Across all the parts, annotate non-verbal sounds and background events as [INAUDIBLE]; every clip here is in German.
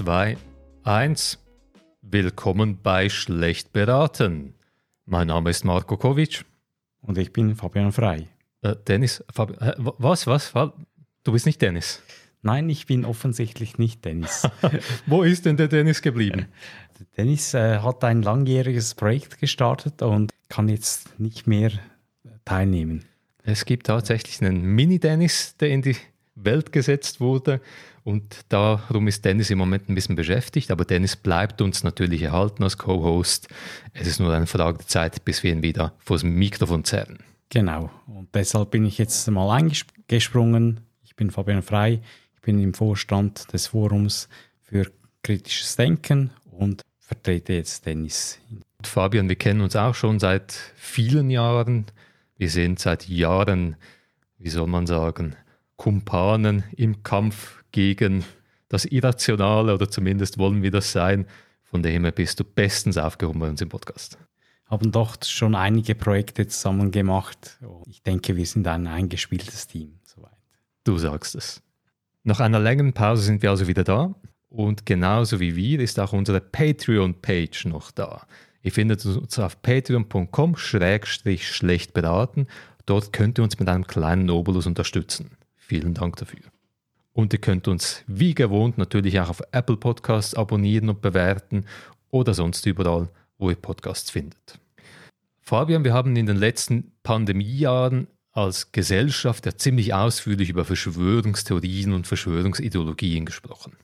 3, 2, 1. Willkommen bei Schlecht beraten. Mein Name ist Marco Kovic. Und ich bin Fabian Frei. Äh, Dennis, Fabi äh, was, was? Du bist nicht Dennis? Nein, ich bin offensichtlich nicht Dennis. [LAUGHS] Wo ist denn der Dennis geblieben? Dennis äh, hat ein langjähriges Projekt gestartet und kann jetzt nicht mehr teilnehmen. Es gibt tatsächlich einen Mini-Dennis, der in die Welt gesetzt wurde. Und darum ist Dennis im Moment ein bisschen beschäftigt, aber Dennis bleibt uns natürlich erhalten als Co-Host. Es ist nur eine Frage der Zeit, bis wir ihn wieder vor das Mikrofon zerren. Genau. Und deshalb bin ich jetzt mal eingesprungen. Ich bin Fabian Frei. Ich bin im Vorstand des Forums für kritisches Denken und vertrete jetzt Dennis. Fabian, wir kennen uns auch schon seit vielen Jahren. Wir sind seit Jahren, wie soll man sagen, Kumpanen im Kampf gegen das Irrationale oder zumindest wollen wir das sein. Von dem her bist du bestens aufgehoben bei uns im Podcast. Haben doch schon einige Projekte zusammen gemacht. Ich denke, wir sind ein eingespieltes Team. Soweit. Du sagst es. Nach einer längeren Pause sind wir also wieder da. Und genauso wie wir ist auch unsere Patreon-Page noch da. Ihr findet uns auf patreon.com schlecht beraten. Dort könnt ihr uns mit einem kleinen Obolus unterstützen. Vielen Dank dafür. Und ihr könnt uns wie gewohnt natürlich auch auf Apple Podcasts abonnieren und bewerten oder sonst überall, wo ihr Podcasts findet. Fabian, wir haben in den letzten Pandemiejahren als Gesellschaft ja ziemlich ausführlich über Verschwörungstheorien und Verschwörungsideologien gesprochen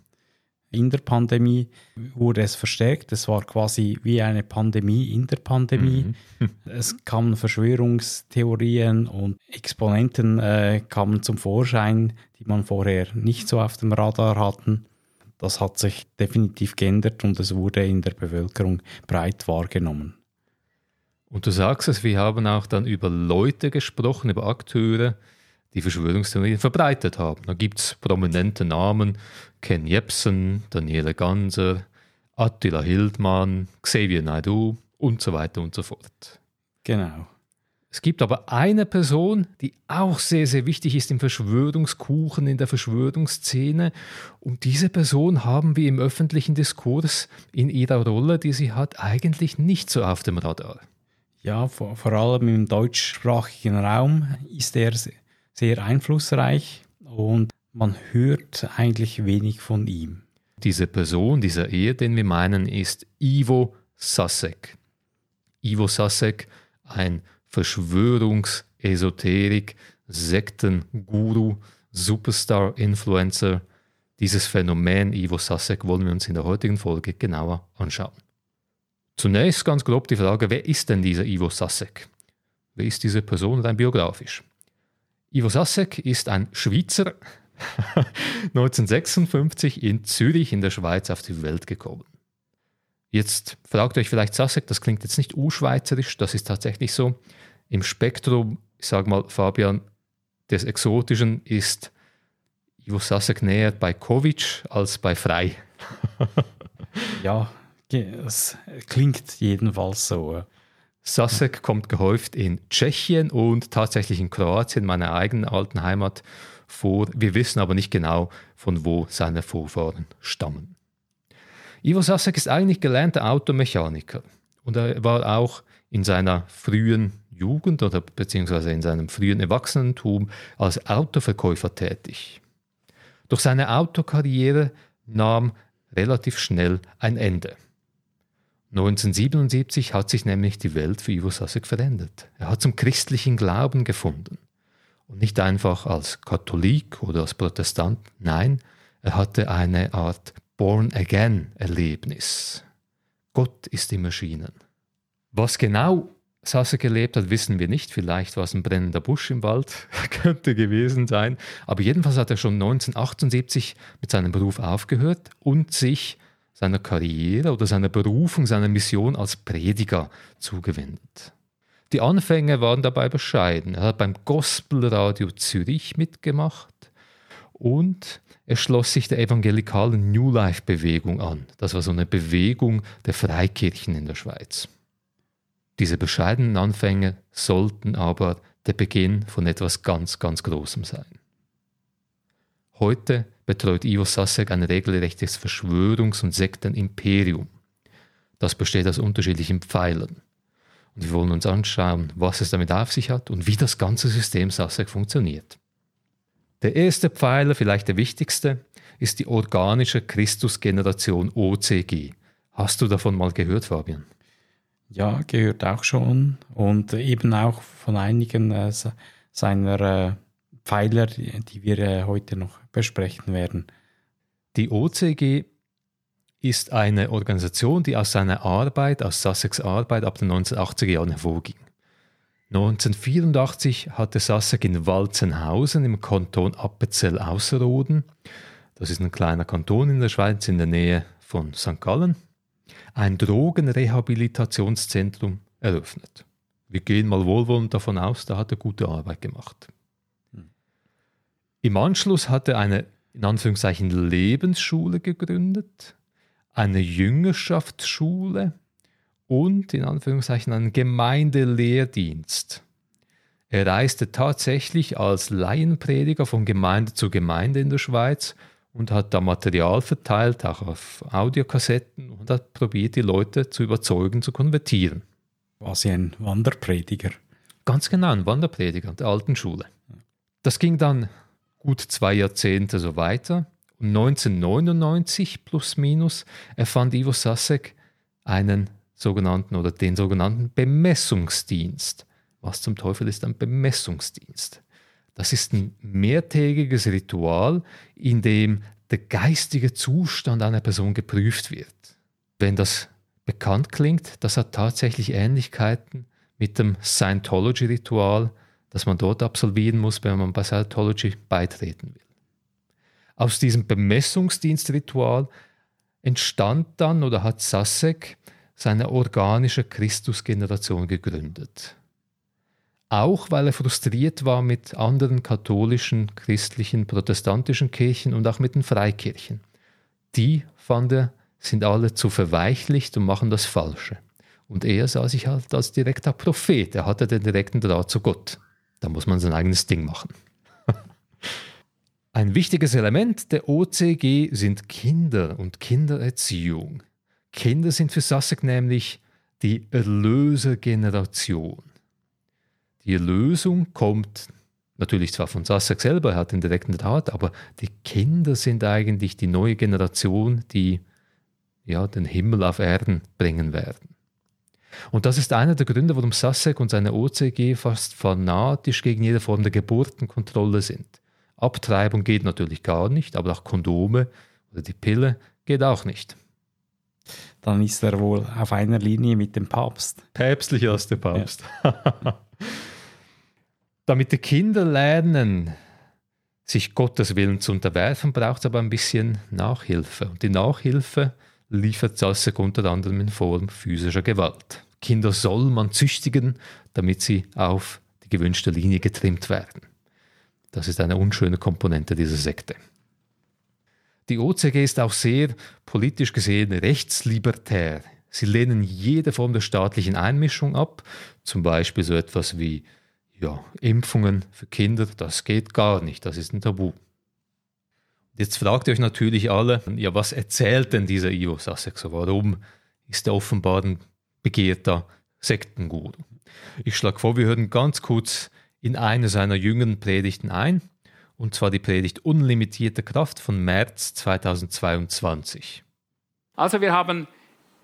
in der Pandemie wurde es verstärkt. Es war quasi wie eine Pandemie in der Pandemie. Mhm. [LAUGHS] es kamen Verschwörungstheorien und Exponenten äh, kamen zum Vorschein, die man vorher nicht so auf dem Radar hatten. Das hat sich definitiv geändert und es wurde in der Bevölkerung breit wahrgenommen. Und du sagst es, wir haben auch dann über Leute gesprochen, über Akteure, die Verschwörungstheorien verbreitet haben. Da gibt es prominente Namen, Ken Jebsen, Daniele Ganser, Attila Hildmann, Xavier Naidoo und so weiter und so fort. Genau. Es gibt aber eine Person, die auch sehr, sehr wichtig ist im Verschwörungskuchen, in der Verschwörungsszene. Und diese Person haben wir im öffentlichen Diskurs in ihrer Rolle, die sie hat, eigentlich nicht so auf dem Radar. Ja, vor, vor allem im deutschsprachigen Raum ist er sehr einflussreich und man hört eigentlich wenig von ihm. Diese Person, dieser Ehe, den wir meinen, ist Ivo Sasek. Ivo Sasek, ein Verschwörungsesoterik, Sektenguru, Superstar-Influencer. Dieses Phänomen Ivo Sasek wollen wir uns in der heutigen Folge genauer anschauen. Zunächst ganz grob die Frage, wer ist denn dieser Ivo Sasek? Wer ist diese Person rein biografisch? Ivo Sasek ist ein Schweizer, [LAUGHS] 1956 in Zürich in der Schweiz auf die Welt gekommen. Jetzt fragt euch vielleicht Sasek, das klingt jetzt nicht urschweizerisch, das ist tatsächlich so. Im Spektrum, ich sage mal, Fabian, des Exotischen ist Ivo Sasek näher bei Kovic als bei Frei. [LAUGHS] ja, es klingt jedenfalls so. Sasek kommt gehäuft in Tschechien und tatsächlich in Kroatien, meiner eigenen alten Heimat, vor. Wir wissen aber nicht genau, von wo seine Vorfahren stammen. Ivo Sasek ist eigentlich gelernter Automechaniker und er war auch in seiner frühen Jugend oder beziehungsweise in seinem frühen Erwachsenentum als Autoverkäufer tätig. Doch seine Autokarriere nahm relativ schnell ein Ende. 1977 hat sich nämlich die Welt für Ivo Sasek verändert. Er hat zum christlichen Glauben gefunden. Und nicht einfach als Katholik oder als Protestant, nein, er hatte eine Art Born-Again-Erlebnis. Gott ist im Erschienen. Was genau Sasek erlebt hat, wissen wir nicht. Vielleicht war es ein brennender Busch im Wald, [LAUGHS] könnte gewesen sein. Aber jedenfalls hat er schon 1978 mit seinem Beruf aufgehört und sich seiner Karriere oder seiner Berufung, seiner Mission als Prediger zugewendet. Die Anfänge waren dabei bescheiden. Er hat beim Gospelradio Zürich mitgemacht und er schloss sich der evangelikalen New Life Bewegung an. Das war so eine Bewegung der Freikirchen in der Schweiz. Diese bescheidenen Anfänge sollten aber der Beginn von etwas ganz, ganz Großem sein. Heute betreut Ivo Sasek ein regelrechtes Verschwörungs- und Sektenimperium. Das besteht aus unterschiedlichen Pfeilern. Und wir wollen uns anschauen, was es damit auf sich hat und wie das ganze System Sasek funktioniert. Der erste Pfeiler, vielleicht der wichtigste, ist die organische Christusgeneration OCG. Hast du davon mal gehört, Fabian? Ja, gehört auch schon und eben auch von einigen äh, seiner äh, Pfeiler, die wir äh, heute noch besprechen werden. Die OCG ist eine Organisation, die aus seiner Arbeit, aus Sussex Arbeit ab den 1980er Jahren hervorging. 1984 hatte Sasek in Walzenhausen im Kanton Appenzell Ausserrhoden, das ist ein kleiner Kanton in der Schweiz in der Nähe von St. Gallen, ein Drogenrehabilitationszentrum eröffnet. Wir gehen mal wohlwollend davon aus, da hat er gute Arbeit gemacht. Im Anschluss hat er eine in Anführungszeichen Lebensschule gegründet, eine Jüngerschaftsschule und in Anführungszeichen einen Gemeindelehrdienst. Er reiste tatsächlich als Laienprediger von Gemeinde zu Gemeinde in der Schweiz und hat da Material verteilt, auch auf Audiokassetten und hat probiert, die Leute zu überzeugen, zu konvertieren. Quasi ein Wanderprediger. Ganz genau, ein Wanderprediger der alten Schule. Das ging dann gut zwei Jahrzehnte so weiter. Und 1999 plus minus erfand Ivo Sasek einen sogenannten oder den sogenannten Bemessungsdienst. Was zum Teufel ist ein Bemessungsdienst? Das ist ein mehrtägiges Ritual, in dem der geistige Zustand einer Person geprüft wird. Wenn das bekannt klingt, das hat tatsächlich Ähnlichkeiten mit dem Scientology-Ritual, das man dort absolvieren muss, wenn man bei Scientology beitreten will. Aus diesem Bemessungsdienstritual entstand dann oder hat Sasek seine organische Christusgeneration gegründet. Auch weil er frustriert war mit anderen katholischen, christlichen, protestantischen Kirchen und auch mit den Freikirchen. Die, fand er, sind alle zu verweichlicht und machen das Falsche. Und er sah sich halt als direkter Prophet, er hatte den direkten Draht zu Gott. Da muss man sein eigenes Ding machen. Ein wichtiges Element der OCG sind Kinder und Kindererziehung. Kinder sind für Sasek nämlich die Erlösergeneration. Die Erlösung kommt natürlich zwar von Sasek selber, er hat den direkten Draht, aber die Kinder sind eigentlich die neue Generation, die ja, den Himmel auf Erden bringen werden. Und das ist einer der Gründe, warum Sasek und seine OCG fast fanatisch gegen jede Form der Geburtenkontrolle sind. Abtreibung geht natürlich gar nicht, aber auch Kondome oder die Pille geht auch nicht. Dann ist er wohl auf einer Linie mit dem Papst. Päpstlicher als der Papst. Ja. [LAUGHS] Damit die Kinder lernen, sich Gottes Willen zu unterwerfen, braucht es aber ein bisschen Nachhilfe. Und die Nachhilfe liefert Sasek unter anderem in Form physischer Gewalt. Kinder soll man züchtigen, damit sie auf die gewünschte Linie getrimmt werden. Das ist eine unschöne Komponente dieser Sekte. Die OCG ist auch sehr politisch gesehen rechtslibertär. Sie lehnen jede Form der staatlichen Einmischung ab, zum Beispiel so etwas wie ja, Impfungen für Kinder, das geht gar nicht, das ist ein Tabu. Jetzt fragt ihr euch natürlich alle, ja, was erzählt denn dieser Ivo Sasek so? Warum ist er offenbar ein begehrter Sektenguru? Ich schlage vor, wir hören ganz kurz in eine seiner jüngeren Predigten ein, und zwar die Predigt Unlimitierte Kraft von März 2022. Also wir haben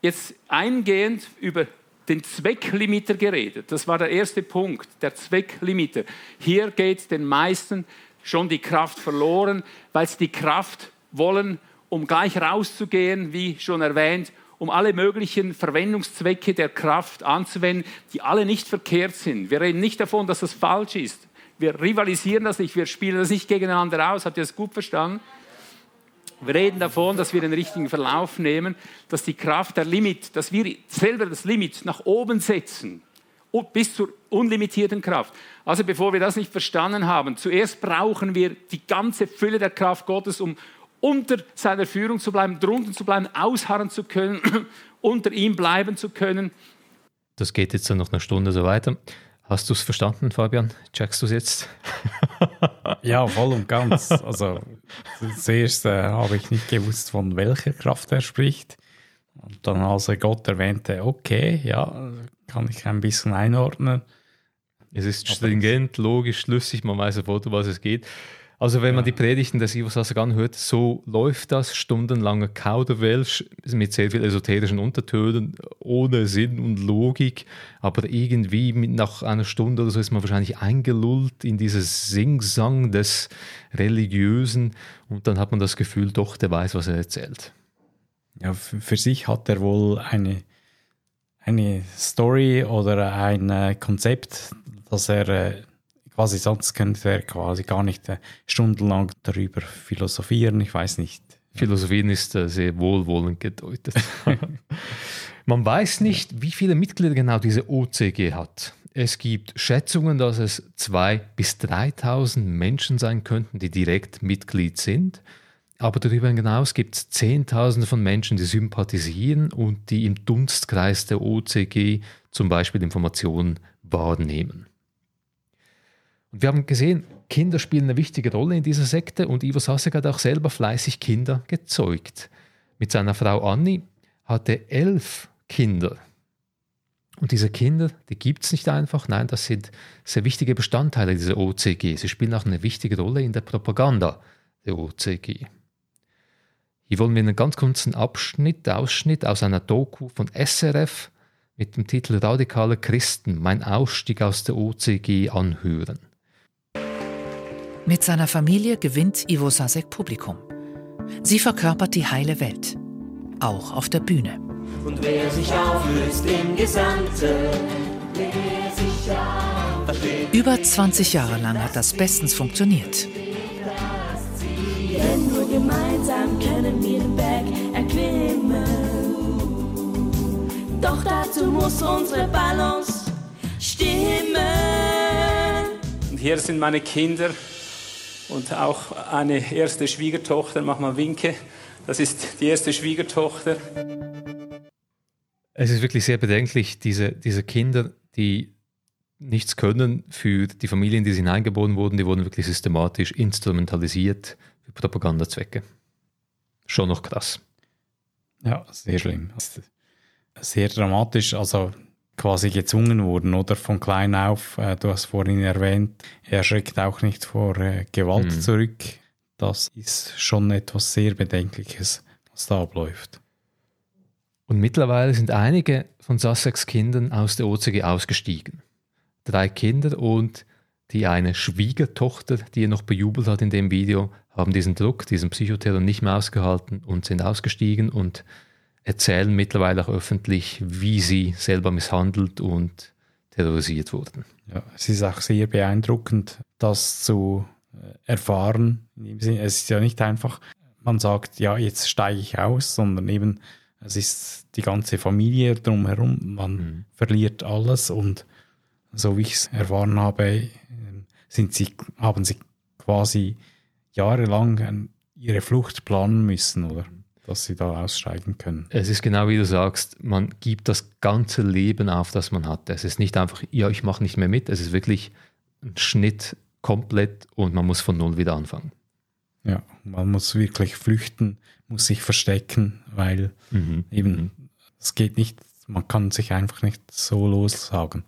jetzt eingehend über den Zwecklimiter geredet. Das war der erste Punkt, der Zwecklimiter. Hier geht den meisten schon die Kraft verloren, weil sie die Kraft wollen, um gleich rauszugehen, wie schon erwähnt, um alle möglichen Verwendungszwecke der Kraft anzuwenden, die alle nicht verkehrt sind. Wir reden nicht davon, dass das falsch ist. Wir rivalisieren das nicht, wir spielen das nicht gegeneinander aus. Habt ihr das gut verstanden? Wir reden davon, dass wir den richtigen Verlauf nehmen, dass die Kraft der Limit, dass wir selber das Limit nach oben setzen, bis zur unlimitierten Kraft. Also bevor wir das nicht verstanden haben, zuerst brauchen wir die ganze Fülle der Kraft Gottes, um unter seiner Führung zu bleiben, drunten zu bleiben, ausharren zu können, [CLEARS THROAT] unter ihm bleiben zu können. Das geht jetzt dann noch eine Stunde so weiter. Hast du es verstanden, Fabian? Checkst du es jetzt? [LAUGHS] ja, voll und ganz. Also zuerst äh, habe ich nicht gewusst, von welcher Kraft er spricht. Und dann, als er Gott erwähnte, okay, ja, kann ich ein bisschen einordnen. Es ist stringent, logisch, schlüssig, man weiß sofort, um was es geht. Also wenn man die Predigten des Ivo Sassagan hört, so läuft das, stundenlanger Kauderwelsch mit sehr viel esoterischen Untertönen, ohne Sinn und Logik, aber irgendwie nach einer Stunde oder so ist man wahrscheinlich eingelullt in dieses Singsang des Religiösen. Und dann hat man das Gefühl, doch, der weiß, was er erzählt. Ja, für sich hat er wohl eine, eine Story oder ein äh, Konzept, das er äh, quasi sonst könnte er quasi gar nicht äh, stundenlang darüber philosophieren, ich weiß nicht. Philosophien ist äh, sehr wohlwollend gedeutet. [LAUGHS] Man weiß nicht, wie viele Mitglieder genau diese OCG hat. Es gibt Schätzungen, dass es 2.000 bis 3.000 Menschen sein könnten, die direkt Mitglied sind. Aber darüber hinaus gibt es Zehntausende von Menschen, die sympathisieren und die im Dunstkreis der OCG zum Beispiel Informationen wahrnehmen. Und wir haben gesehen, Kinder spielen eine wichtige Rolle in dieser Sekte und Ivo Sasek hat auch selber fleißig Kinder gezeugt. Mit seiner Frau Anni er elf Kinder. Und diese Kinder, die gibt es nicht einfach, nein, das sind sehr wichtige Bestandteile dieser OCG. Sie spielen auch eine wichtige Rolle in der Propaganda der OCG. Hier wollen wir einen ganz kurzen Abschnitt, Ausschnitt aus einer Doku von SRF mit dem Titel Radikale Christen, mein Ausstieg aus der OCG anhören. Mit seiner Familie gewinnt Ivo Sasek Publikum. Sie verkörpert die heile Welt, auch auf der Bühne. Und wer sich auflöst im Gesamten, Über 20 Jahre lang hat das bestens funktioniert. Denn nur gemeinsam können wir den Berg erklimmen. Doch dazu muss unsere Balance stimmen. Und hier sind meine Kinder und auch eine erste Schwiegertochter. Mach mal Winke. Das ist die erste Schwiegertochter. Es ist wirklich sehr bedenklich, diese, diese Kinder, die nichts können für die Familien, die sie hineingeboren wurden, die wurden wirklich systematisch instrumentalisiert für Propagandazwecke. Schon noch krass. Ja, sehr schlimm. Sehr dramatisch. Also quasi gezwungen wurden oder von klein auf. Äh, du hast vorhin erwähnt, er schreckt auch nicht vor äh, Gewalt mhm. zurück. Das ist schon etwas sehr Bedenkliches, was da abläuft. Und mittlerweile sind einige von Sasseks Kindern aus der OCG ausgestiegen. Drei Kinder und die eine Schwiegertochter, die er noch bejubelt hat in dem Video, haben diesen Druck, diesen Psychoterror nicht mehr ausgehalten und sind ausgestiegen und erzählen mittlerweile auch öffentlich, wie sie selber misshandelt und terrorisiert wurden. Ja, es ist auch sehr beeindruckend, das zu äh, erfahren. Es ist ja nicht einfach, man sagt, ja, jetzt steige ich aus, sondern eben, es ist die ganze Familie drumherum, man mhm. verliert alles und so wie ich es erfahren habe, ähm, sind sie, haben sie quasi jahrelang ihre Flucht planen müssen, oder? Dass sie da aussteigen können. Es ist genau wie du sagst, man gibt das ganze Leben auf, das man hat. Es ist nicht einfach, ja, ich mache nicht mehr mit, es ist wirklich ein Schnitt komplett und man muss von Null wieder anfangen. Ja, man muss wirklich flüchten, muss sich verstecken, weil mhm. eben mhm. es geht nicht, man kann sich einfach nicht so lossagen.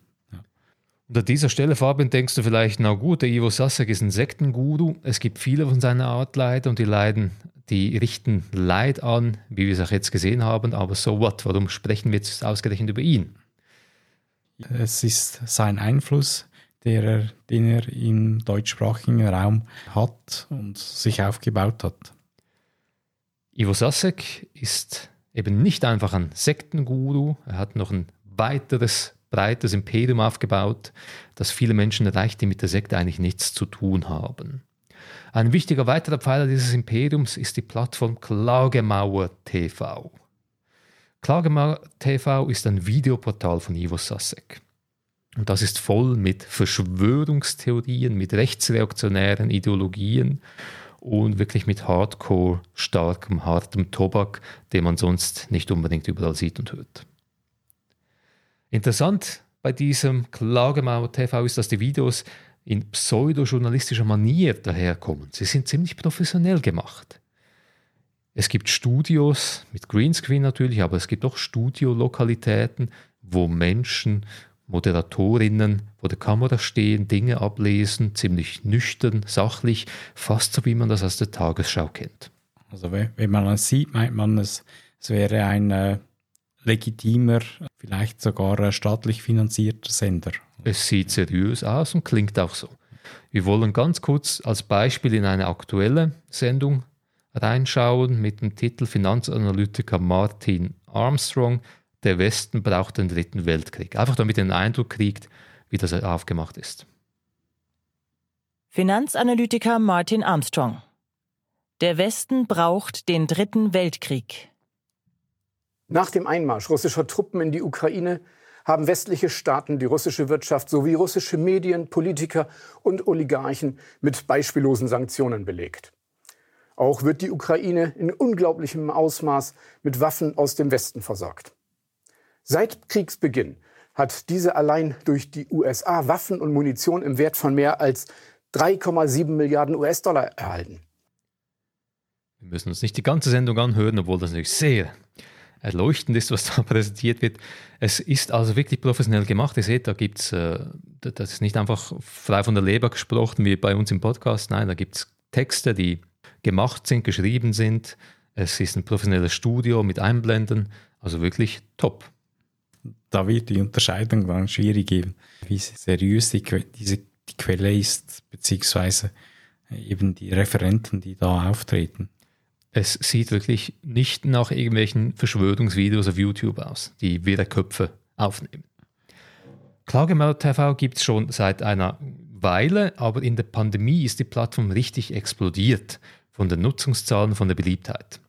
Und an dieser Stelle, Fabian, denkst du vielleicht, na gut, der Ivo Sasek ist ein Sektenguru. Es gibt viele von seiner Art Leid und die leiden die richten Leid an, wie wir es auch jetzt gesehen haben, aber so what? Warum sprechen wir jetzt ausgerechnet über ihn? Es ist sein Einfluss, der er, den er im deutschsprachigen Raum hat und sich aufgebaut hat. Ivo Sasek ist eben nicht einfach ein Sektenguru, er hat noch ein weiteres breites Imperium aufgebaut, das viele Menschen erreicht, die mit der Sekte eigentlich nichts zu tun haben. Ein wichtiger weiterer Pfeiler dieses Imperiums ist die Plattform Klagemauer TV. Klagemauer TV ist ein Videoportal von Ivo Sasek. Und das ist voll mit Verschwörungstheorien, mit rechtsreaktionären Ideologien und wirklich mit Hardcore, starkem, hartem Tobak, den man sonst nicht unbedingt überall sieht und hört. Interessant bei diesem Klagemauer TV ist, dass die Videos in pseudojournalistischer Manier daherkommen. Sie sind ziemlich professionell gemacht. Es gibt Studios mit Greenscreen natürlich, aber es gibt auch Studiolokalitäten, wo Menschen, Moderatorinnen vor der Kamera stehen, Dinge ablesen, ziemlich nüchtern, sachlich, fast so wie man das aus der Tagesschau kennt. Also wenn man es sieht, meint man, es, es wäre ein äh, legitimer, vielleicht sogar äh, staatlich finanzierter Sender. Es sieht seriös aus und klingt auch so. Wir wollen ganz kurz als Beispiel in eine aktuelle Sendung reinschauen mit dem Titel Finanzanalytiker Martin Armstrong, der Westen braucht den dritten Weltkrieg. Einfach damit ihr den Eindruck kriegt, wie das aufgemacht ist. Finanzanalytiker Martin Armstrong. Der Westen braucht den dritten Weltkrieg. Nach dem Einmarsch russischer Truppen in die Ukraine haben westliche Staaten die russische Wirtschaft sowie russische Medien, Politiker und Oligarchen mit beispiellosen Sanktionen belegt. Auch wird die Ukraine in unglaublichem Ausmaß mit Waffen aus dem Westen versorgt. Seit Kriegsbeginn hat diese allein durch die USA Waffen und Munition im Wert von mehr als 3,7 Milliarden US-Dollar erhalten. Wir müssen uns nicht die ganze Sendung anhören, obwohl das natürlich sehr erleuchtend ist, was da [LAUGHS] präsentiert wird. Es ist also wirklich professionell gemacht. Ihr seht, da gibt es, äh, das ist nicht einfach frei von der Leber gesprochen wie bei uns im Podcast. Nein, da gibt es Texte, die gemacht sind, geschrieben sind. Es ist ein professionelles Studio mit Einblenden. Also wirklich top. Da wird die Unterscheidung dann schwierig geben, wie seriös die, diese, die Quelle ist, beziehungsweise eben die Referenten, die da auftreten. Es sieht wirklich nicht nach irgendwelchen Verschwörungsvideos auf YouTube aus, die wieder Köpfe aufnehmen. Klagemauer TV gibt es schon seit einer Weile, aber in der Pandemie ist die Plattform richtig explodiert von den Nutzungszahlen, von der Beliebtheit.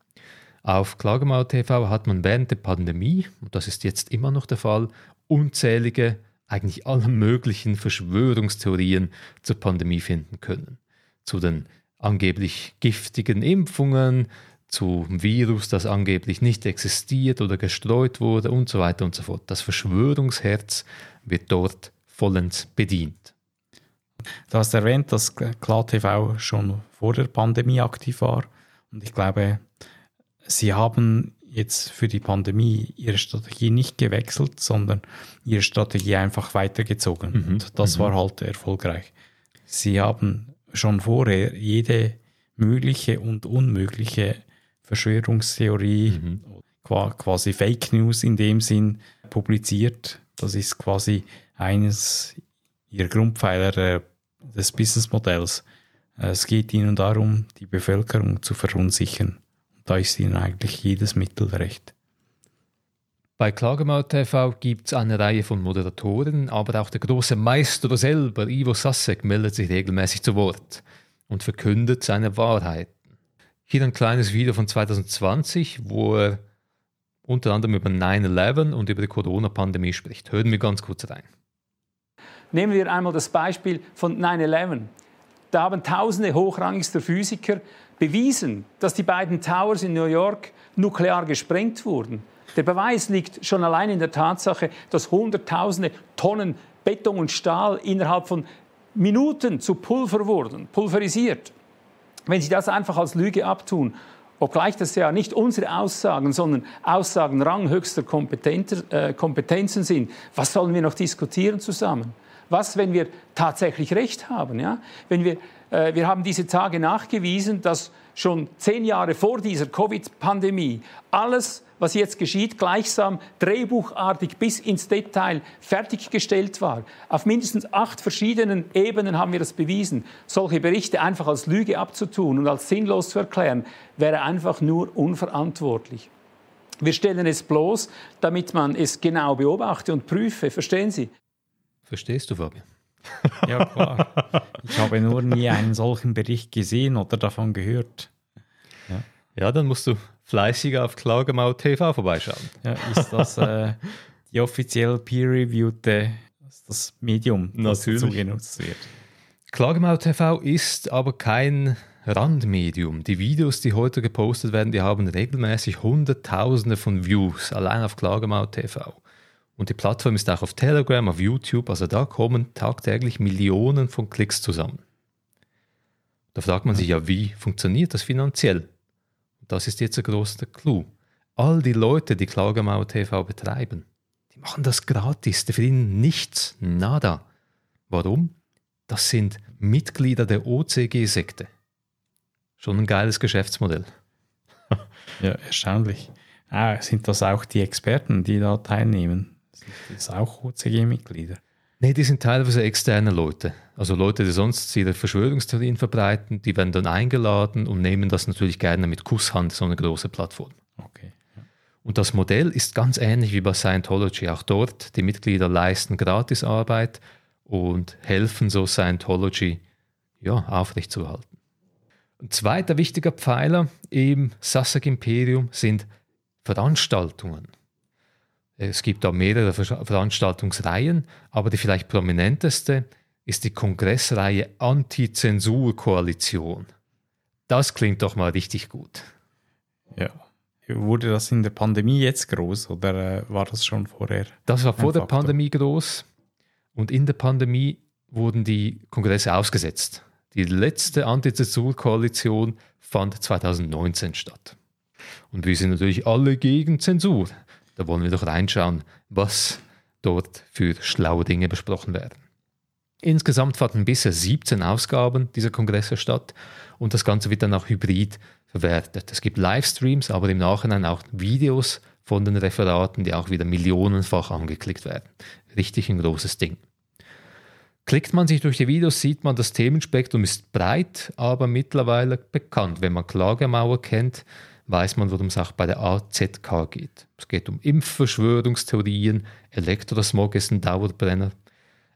Auf Klagemauer TV hat man während der Pandemie, und das ist jetzt immer noch der Fall, unzählige, eigentlich alle möglichen Verschwörungstheorien zur Pandemie finden können. Zu den angeblich giftigen Impfungen, zum Virus, das angeblich nicht existiert oder gestreut wurde und so weiter und so fort. Das Verschwörungsherz wird dort vollends bedient. Du hast erwähnt, dass KlarTV schon vor der Pandemie aktiv war und ich glaube, sie haben jetzt für die Pandemie ihre Strategie nicht gewechselt, sondern ihre Strategie einfach weitergezogen. Mhm. Und das mhm. war halt erfolgreich. Sie haben schon vorher jede mögliche und unmögliche Verschwörungstheorie, mhm. quasi Fake News in dem Sinn publiziert. Das ist quasi eines ihrer Grundpfeiler des Businessmodells. Es geht ihnen darum, die Bevölkerung zu verunsichern. Da ist ihnen eigentlich jedes Mittel recht. Bei Klagemauer TV gibt es eine Reihe von Moderatoren, aber auch der große Meister selber, Ivo Sassek, meldet sich regelmäßig zu Wort und verkündet seine Wahrheiten. Hier ein kleines Video von 2020, wo er unter anderem über 9-11 und über die Corona-Pandemie spricht. Hören wir ganz kurz rein. Nehmen wir einmal das Beispiel von 9-11. Da haben tausende hochrangigster Physiker bewiesen, dass die beiden Towers in New York nuklear gesprengt wurden. Der Beweis liegt schon allein in der Tatsache, dass Hunderttausende Tonnen Beton und Stahl innerhalb von Minuten zu Pulver wurden, pulverisiert. Wenn Sie das einfach als Lüge abtun, obgleich das ja nicht unsere Aussagen, sondern Aussagen ranghöchster äh, Kompetenzen sind, was sollen wir noch diskutieren zusammen? Was, wenn wir tatsächlich Recht haben? Ja? Wenn wir, äh, wir haben diese Tage nachgewiesen, dass schon zehn Jahre vor dieser Covid-Pandemie alles was jetzt geschieht, gleichsam drehbuchartig bis ins Detail fertiggestellt war. Auf mindestens acht verschiedenen Ebenen haben wir das bewiesen. Solche Berichte einfach als Lüge abzutun und als sinnlos zu erklären, wäre einfach nur unverantwortlich. Wir stellen es bloß, damit man es genau beobachte und prüfe. Verstehen Sie? Verstehst du, Fabian? [LAUGHS] ja, klar. Ich habe nur nie einen solchen Bericht gesehen oder davon gehört. Ja, ja dann musst du fleißig auf Klagemau TV vorbeischauen. Ja, ist das äh, die offiziell peer-reviewte das Medium, das dazu genutzt wird? Klagemau TV ist aber kein Randmedium. Die Videos, die heute gepostet werden, die haben regelmäßig Hunderttausende von Views, allein auf Klagemau TV. Und die Plattform ist auch auf Telegram, auf YouTube, also da kommen tagtäglich Millionen von Klicks zusammen. Da fragt man sich ja, wie funktioniert das finanziell? Das ist jetzt ein großer Clou. All die Leute, die Klagemauer TV betreiben, die machen das gratis, die verdienen nichts, nada. Warum? Das sind Mitglieder der OCG-Sekte. Schon ein geiles Geschäftsmodell. [LAUGHS] ja, erstaunlich. Ah, sind das auch die Experten, die da teilnehmen? Sind das auch OCG-Mitglieder? Nee, die sind teilweise externe Leute. Also Leute, die sonst ihre Verschwörungstheorien verbreiten, die werden dann eingeladen und nehmen das natürlich gerne mit Kusshand, so eine große Plattform. Okay. Und das Modell ist ganz ähnlich wie bei Scientology. Auch dort, die Mitglieder leisten Gratisarbeit und helfen so Scientology ja, aufrechtzuerhalten. Ein zweiter wichtiger Pfeiler im Sassak Imperium sind Veranstaltungen. Es gibt da mehrere Veranstaltungsreihen, aber die vielleicht prominenteste ist die Kongressreihe Anti-Zensur-Koalition. Das klingt doch mal richtig gut. Ja. Wurde das in der Pandemie jetzt groß oder äh, war das schon vorher? Das war vor der Pandemie groß und in der Pandemie wurden die Kongresse ausgesetzt. Die letzte Anti-Zensur-Koalition fand 2019 statt. Und wir sind natürlich alle gegen Zensur. Da wollen wir doch reinschauen, was dort für schlaue Dinge besprochen werden. Insgesamt fanden bisher 17 Ausgaben dieser Kongresse statt und das Ganze wird dann auch hybrid verwertet. Es gibt Livestreams, aber im Nachhinein auch Videos von den Referaten, die auch wieder millionenfach angeklickt werden. Richtig ein großes Ding. Klickt man sich durch die Videos, sieht man, das Themenspektrum ist breit, aber mittlerweile bekannt. Wenn man Klagemauer kennt, weiß man, worum es auch bei der AZK geht. Es geht um Impfverschwörungstheorien, Elektrosmog ist ein Dauerbrenner,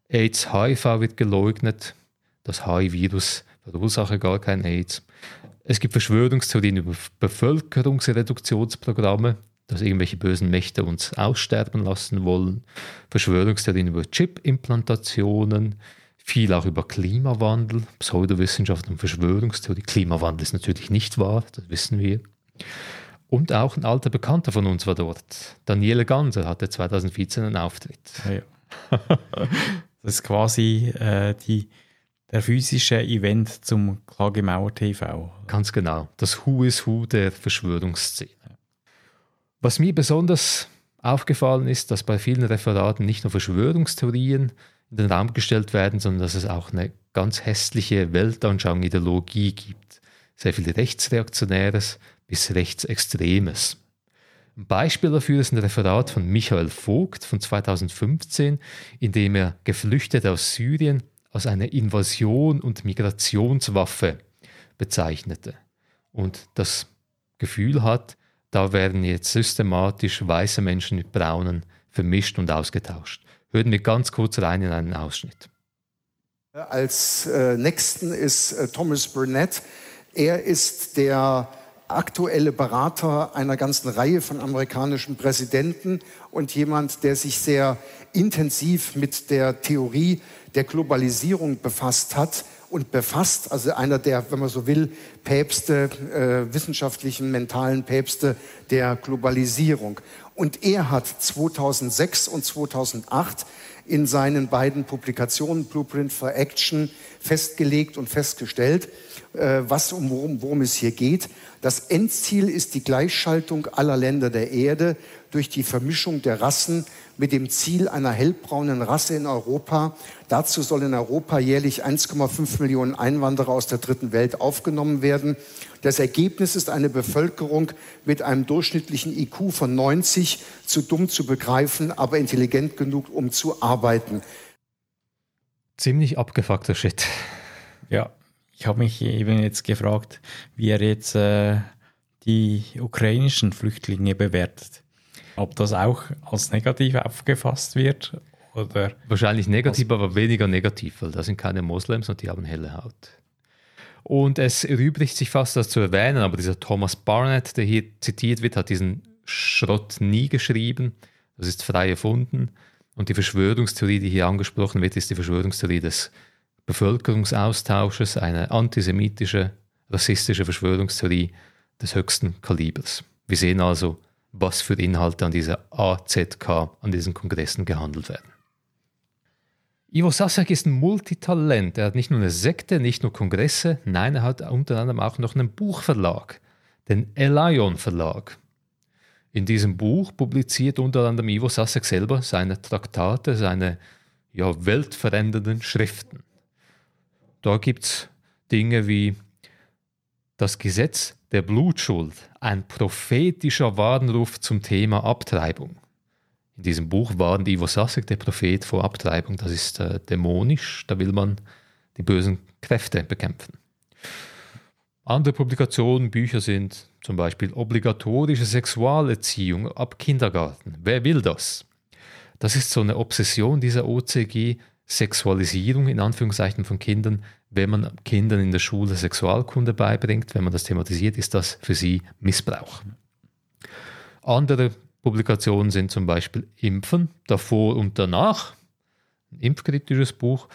AIDS, HIV wird geleugnet, das HIV-Virus verursache gar kein AIDS. Es gibt Verschwörungstheorien über Bevölkerungsreduktionsprogramme, dass irgendwelche bösen Mächte uns aussterben lassen wollen, Verschwörungstheorien über Chip-Implantationen, viel auch über Klimawandel, Pseudowissenschaft und Verschwörungstheorie. Klimawandel ist natürlich nicht wahr, das wissen wir. Und auch ein alter Bekannter von uns war dort. Daniele Ganser hatte 2014 einen Auftritt. Ja, ja. [LAUGHS] das ist quasi äh, die, der physische Event zum Klagemauer TV. Ganz genau. Das Who is Who der Verschwörungsszene. Was mir besonders aufgefallen ist, dass bei vielen Referaten nicht nur Verschwörungstheorien in den Raum gestellt werden, sondern dass es auch eine ganz hässliche Weltanschauung, Ideologie gibt. Sehr viel Rechtsreaktionäres, bis Rechtsextremes. Ein Beispiel dafür ist ein Referat von Michael Vogt von 2015, in dem er Geflüchtete aus Syrien als eine Invasion und Migrationswaffe bezeichnete und das Gefühl hat, da werden jetzt systematisch weiße Menschen mit braunen vermischt und ausgetauscht. Hören wir ganz kurz rein in einen Ausschnitt. Als äh, nächsten ist äh, Thomas Burnett. Er ist der aktuelle Berater einer ganzen Reihe von amerikanischen Präsidenten und jemand, der sich sehr intensiv mit der Theorie der Globalisierung befasst hat und befasst, also einer der, wenn man so will, Päpste, äh, wissenschaftlichen, mentalen Päpste der Globalisierung. Und er hat 2006 und 2008 in seinen beiden Publikationen Blueprint for Action festgelegt und festgestellt, äh, was um worum, worum es hier geht. Das Endziel ist die Gleichschaltung aller Länder der Erde durch die Vermischung der Rassen mit dem Ziel einer hellbraunen Rasse in Europa. Dazu sollen in Europa jährlich 1,5 Millionen Einwanderer aus der dritten Welt aufgenommen werden. Das Ergebnis ist eine Bevölkerung mit einem durchschnittlichen IQ von 90, zu dumm zu begreifen, aber intelligent genug, um zu arbeiten. Ziemlich abgefuckter Shit. Ja, ich habe mich eben jetzt gefragt, wie er jetzt äh, die ukrainischen Flüchtlinge bewertet. Ob das auch als negativ aufgefasst wird oder Wahrscheinlich negativ, aber weniger negativ, weil das sind keine Moslems und die haben helle Haut. Und es erübrigt sich fast, das zu erwähnen, aber dieser Thomas Barnett, der hier zitiert wird, hat diesen Schrott nie geschrieben. Das ist frei erfunden. Und die Verschwörungstheorie, die hier angesprochen wird, ist die Verschwörungstheorie des Bevölkerungsaustausches, eine antisemitische, rassistische Verschwörungstheorie des höchsten Kalibers. Wir sehen also, was für Inhalte an dieser AZK, an diesen Kongressen gehandelt werden. Ivo Sasek ist ein Multitalent. Er hat nicht nur eine Sekte, nicht nur Kongresse, nein, er hat unter anderem auch noch einen Buchverlag, den Elion Verlag. In diesem Buch publiziert unter anderem Ivo Sasek selber seine Traktate, seine ja, weltverändernden Schriften. Da gibt es Dinge wie das Gesetz der Blutschuld, ein prophetischer Warnruf zum Thema Abtreibung. In diesem Buch warnt Ivo Sasek, der Prophet, vor Abtreibung. Das ist äh, dämonisch, da will man die bösen Kräfte bekämpfen. Andere Publikationen, Bücher sind zum Beispiel obligatorische Sexualerziehung ab Kindergarten. Wer will das? Das ist so eine Obsession dieser OCG, Sexualisierung in Anführungszeichen von Kindern. Wenn man Kindern in der Schule Sexualkunde beibringt, wenn man das thematisiert, ist das für sie Missbrauch. Andere Publikationen sind zum Beispiel Impfen, davor und danach, ein impfkritisches Buch,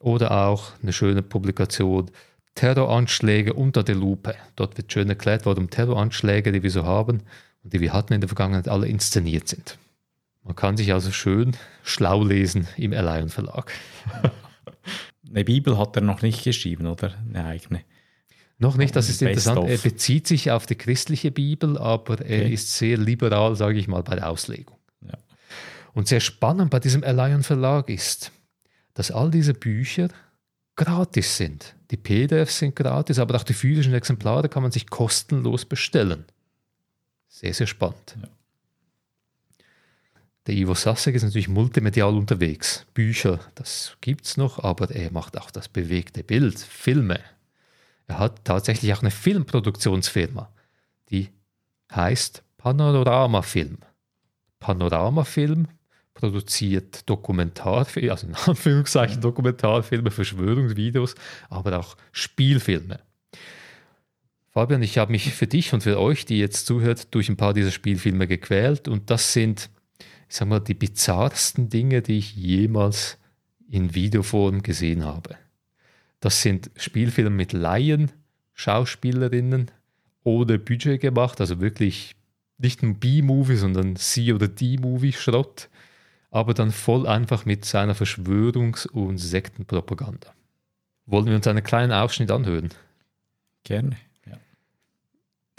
oder auch eine schöne Publikation Terroranschläge unter der Lupe. Dort wird schön erklärt, warum Terroranschläge, die wir so haben und die wir hatten in der Vergangenheit, alle inszeniert sind. Man kann sich also schön schlau lesen im Allion Verlag. [LAUGHS] Eine Bibel hat er noch nicht geschrieben, oder? Eine eigene. Noch nicht, das ist interessant. Er bezieht sich auf die christliche Bibel, aber okay. er ist sehr liberal, sage ich mal, bei der Auslegung. Ja. Und sehr spannend bei diesem Allion Verlag ist, dass all diese Bücher gratis sind. Die PDFs sind gratis, aber auch die physischen Exemplare kann man sich kostenlos bestellen. Sehr, sehr spannend. Ja. Der Ivo Sasek ist natürlich multimedial unterwegs. Bücher, das gibt es noch, aber er macht auch das bewegte Bild, Filme, er hat tatsächlich auch eine Filmproduktionsfirma, die heißt Panorama Film. Panorama Film produziert Dokumentarfilme, also in [LAUGHS] Anführungszeichen Dokumentarfilme, Verschwörungsvideos, aber auch Spielfilme. Fabian, ich habe mich für dich und für euch, die jetzt zuhört, durch ein paar dieser Spielfilme gequält und das sind, ich sag mal, die bizarrsten Dinge, die ich jemals in Videoform gesehen habe. Das sind Spielfilme mit Laien, Schauspielerinnen, ohne Budget gemacht, also wirklich nicht ein B-Movie, sondern C- oder D-Movie-Schrott, aber dann voll einfach mit seiner Verschwörungs- und Sektenpropaganda. Wollen wir uns einen kleinen Ausschnitt anhören? Gerne.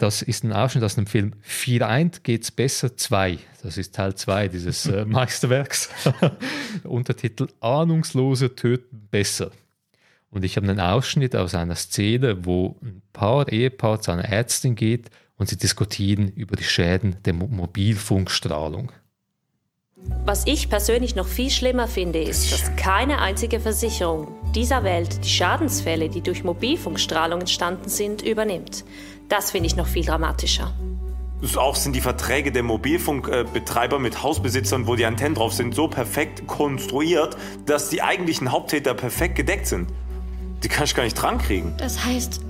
Das ist ein Ausschnitt aus dem Film Vier eint geht's besser 2. Das ist Teil 2 dieses äh, [LAUGHS] Meisterwerks. [LAUGHS] Untertitel Ahnungslose töten besser. Und ich habe einen Ausschnitt aus einer Szene, wo ein Paar, Ehepaar zu einer Ärztin geht und sie diskutieren über die Schäden der Mobilfunkstrahlung. Was ich persönlich noch viel schlimmer finde, ist, dass keine einzige Versicherung dieser Welt die Schadensfälle, die durch Mobilfunkstrahlung entstanden sind, übernimmt. Das finde ich noch viel dramatischer. Auch sind die Verträge der Mobilfunkbetreiber mit Hausbesitzern, wo die Antennen drauf sind, so perfekt konstruiert, dass die eigentlichen Haupttäter perfekt gedeckt sind. Die kann ich gar nicht drankriegen. Das heißt,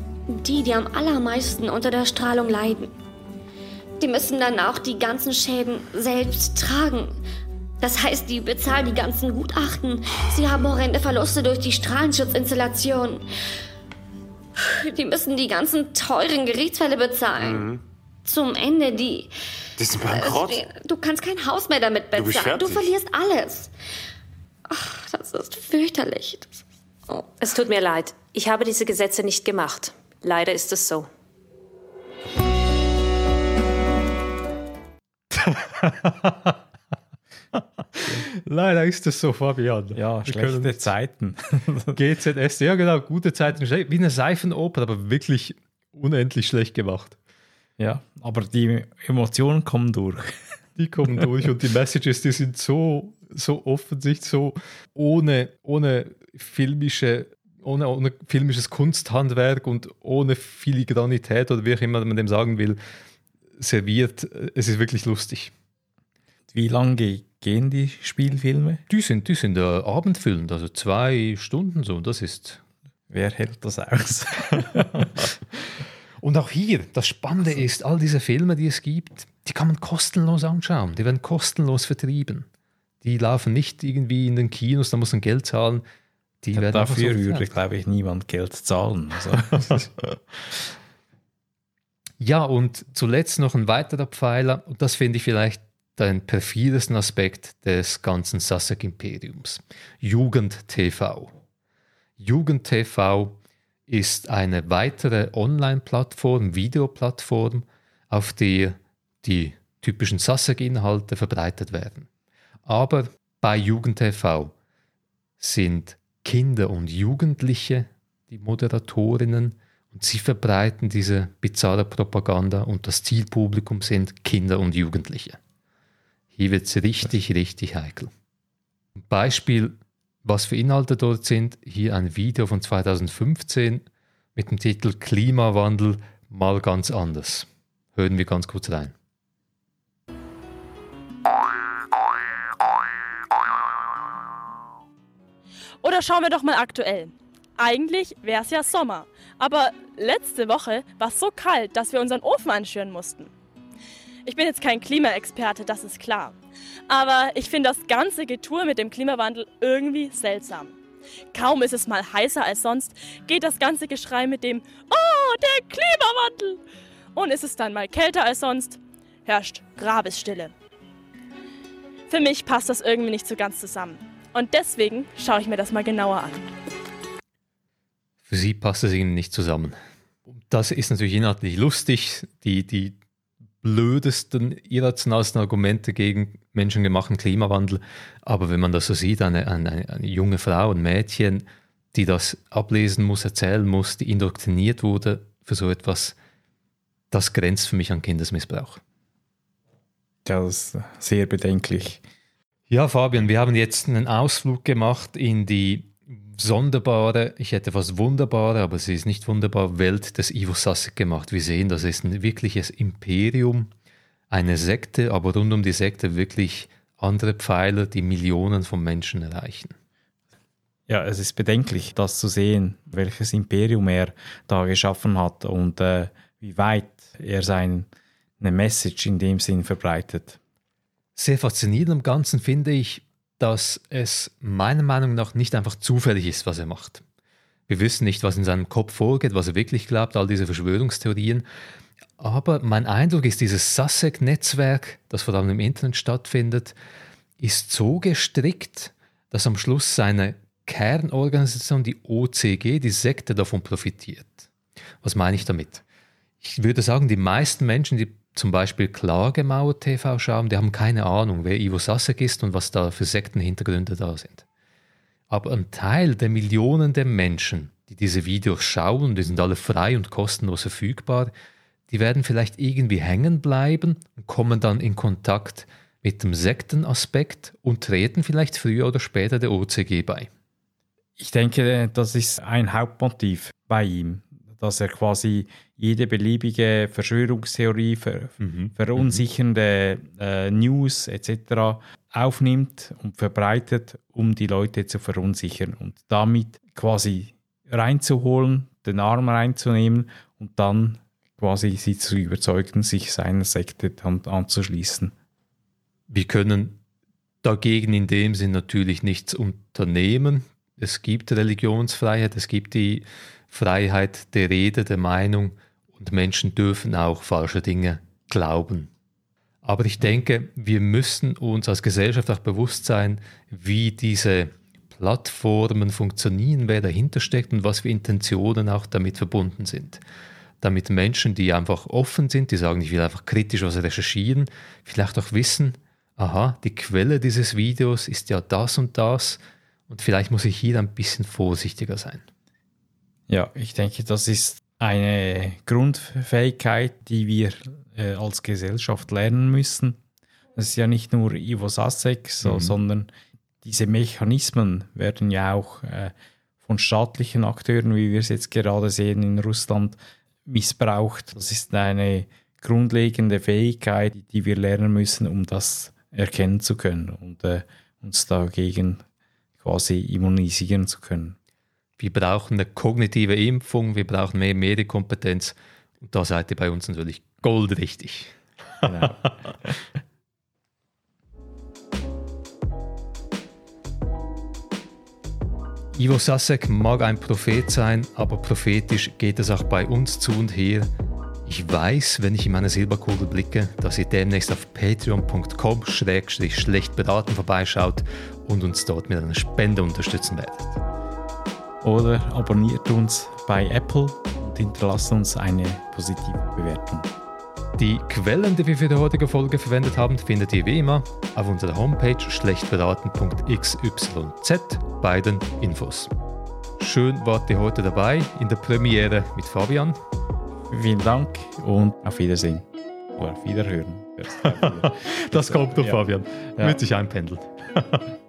die, die am allermeisten unter der Strahlung leiden, die müssen dann auch die ganzen Schäden selbst tragen. Das heißt, die bezahlen die ganzen Gutachten. Sie haben horrende Verluste durch die Strahlenschutzinstallation. Die müssen die ganzen teuren Gerichtsfälle bezahlen. Mhm. Zum Ende die. Das ist bankrott. Du kannst kein Haus mehr damit bezahlen. Du, du verlierst alles. Ach, das ist fürchterlich. Das Oh. Es tut mir leid. Ich habe diese Gesetze nicht gemacht. Leider ist es so. [LAUGHS] [LAUGHS] Leider ist es so, Fabian. Ja, schlechte Zeiten. [LAUGHS] GZS, ja genau, gute Zeiten. Wie eine Seifenoper, aber wirklich unendlich schlecht gemacht. Ja, aber die Emotionen kommen durch. [LAUGHS] Die kommen durch und die Messages, die sind so, so offensichtlich, so ohne, ohne filmische, ohne, ohne filmisches Kunsthandwerk und ohne Filigranität oder wie auch immer man dem sagen will, serviert. Es ist wirklich lustig. Wie lange gehen die Spielfilme? Die sind, die sind äh, abendfüllend, also zwei Stunden so. Das ist. Wer hält das aus? [LAUGHS] und auch hier, das Spannende ist, all diese Filme, die es gibt, die kann man kostenlos anschauen. Die werden kostenlos vertrieben. Die laufen nicht irgendwie in den Kinos, da muss man Geld zahlen. Die ja, werden dafür würde, glaube ich, niemand Geld zahlen. Also. [LAUGHS] Ja, und zuletzt noch ein weiterer Pfeiler, und das finde ich vielleicht den perfidesten Aspekt des ganzen Sasek-Imperiums. Jugend-TV. Jugend-TV ist eine weitere Online-Plattform, Videoplattform, auf der die typischen Sasek-Inhalte verbreitet werden. Aber bei Jugend-TV sind Kinder und Jugendliche die Moderatorinnen und sie verbreiten diese bizarre Propaganda und das Zielpublikum sind Kinder und Jugendliche. Hier wird es richtig, richtig heikel. Beispiel, was für Inhalte dort sind, hier ein Video von 2015 mit dem Titel Klimawandel mal ganz anders. Hören wir ganz kurz rein. Oder schauen wir doch mal aktuell. Eigentlich wäre es ja Sommer, aber letzte Woche war es so kalt, dass wir unseren Ofen anschüren mussten. Ich bin jetzt kein Klimaexperte, das ist klar. Aber ich finde das ganze Getue mit dem Klimawandel irgendwie seltsam. Kaum ist es mal heißer als sonst, geht das ganze Geschrei mit dem Oh, der Klimawandel! Und ist es dann mal kälter als sonst, herrscht Grabesstille. Für mich passt das irgendwie nicht so ganz zusammen. Und deswegen schaue ich mir das mal genauer an. Für sie passt es ihnen nicht zusammen. Das ist natürlich inhaltlich lustig. Die, die blödesten, irrationalsten Argumente gegen menschengemachten Klimawandel. Aber wenn man das so sieht, eine, eine, eine junge Frau, ein Mädchen, die das ablesen muss, erzählen muss, die indoktriniert wurde für so etwas, das grenzt für mich an Kindesmissbrauch. Ja, das ist sehr bedenklich. Ja, Fabian, wir haben jetzt einen Ausflug gemacht in die sonderbare, ich hätte fast wunderbare, aber sie ist nicht wunderbar, Welt des Ivo Sasek gemacht. Wir sehen, das ist ein wirkliches Imperium, eine Sekte, aber rund um die Sekte wirklich andere Pfeiler, die Millionen von Menschen erreichen. Ja, es ist bedenklich, das zu sehen, welches Imperium er da geschaffen hat und äh, wie weit er seine Message in dem Sinn verbreitet. Sehr faszinierend am Ganzen finde ich, dass es meiner Meinung nach nicht einfach zufällig ist, was er macht. Wir wissen nicht, was in seinem Kopf vorgeht, was er wirklich glaubt, all diese Verschwörungstheorien. Aber mein Eindruck ist, dieses SASEC-Netzwerk, das vor allem im Internet stattfindet, ist so gestrickt, dass am Schluss seine Kernorganisation, die OCG, die Sekte davon profitiert. Was meine ich damit? Ich würde sagen, die meisten Menschen, die zum Beispiel Klagemauer TV schauen, die haben keine Ahnung, wer Ivo Sasek ist und was da für Sektenhintergründe da sind. Aber ein Teil der Millionen der Menschen, die diese Videos schauen, die sind alle frei und kostenlos verfügbar, die werden vielleicht irgendwie hängen bleiben und kommen dann in Kontakt mit dem Sektenaspekt und treten vielleicht früher oder später der OCG bei. Ich denke, das ist ein Hauptmotiv bei ihm dass er quasi jede beliebige Verschwörungstheorie, ver mhm. verunsichernde äh, News etc. aufnimmt und verbreitet, um die Leute zu verunsichern und damit quasi reinzuholen, den Arm reinzunehmen und dann quasi sie zu überzeugen, sich seiner Sekte anzuschließen. Wir können dagegen in dem Sinn natürlich nichts unternehmen. Es gibt Religionsfreiheit, es gibt die Freiheit der Rede, der Meinung und Menschen dürfen auch falsche Dinge glauben. Aber ich denke, wir müssen uns als Gesellschaft auch bewusst sein, wie diese Plattformen funktionieren, wer dahinter steckt und was für Intentionen auch damit verbunden sind. Damit Menschen, die einfach offen sind, die sagen, ich will einfach kritisch was recherchieren, vielleicht auch wissen, aha, die Quelle dieses Videos ist ja das und das und vielleicht muss ich hier ein bisschen vorsichtiger sein. Ja, ich denke, das ist eine Grundfähigkeit, die wir äh, als Gesellschaft lernen müssen. Das ist ja nicht nur Ivo Sasek, so, mhm. sondern diese Mechanismen werden ja auch äh, von staatlichen Akteuren, wie wir es jetzt gerade sehen in Russland, missbraucht. Das ist eine grundlegende Fähigkeit, die wir lernen müssen, um das erkennen zu können und äh, uns dagegen quasi immunisieren zu können. Wir brauchen eine kognitive Impfung, wir brauchen mehr Medienkompetenz. Und da seid ihr bei uns natürlich goldrichtig. Genau. [LAUGHS] Ivo Sasek mag ein Prophet sein, aber prophetisch geht es auch bei uns zu und her. Ich weiß, wenn ich in meine Silberkugel blicke, dass ihr demnächst auf patreon.com-schlecht beraten vorbeischaut und uns dort mit einer Spende unterstützen werdet. Oder abonniert uns bei Apple und hinterlasst uns eine positive Bewertung. Die Quellen, die wir für die heutige Folge verwendet haben, findet ihr wie immer auf unserer Homepage schlechtberaten.xyz bei den Infos. Schön wart ihr heute dabei in der Premiere mit Fabian. Vielen Dank und auf Wiedersehen. Oder auf Wiederhören. [LAUGHS] das kommt doch, ja. Fabian. Ja. Wird sich einpendeln. [LAUGHS]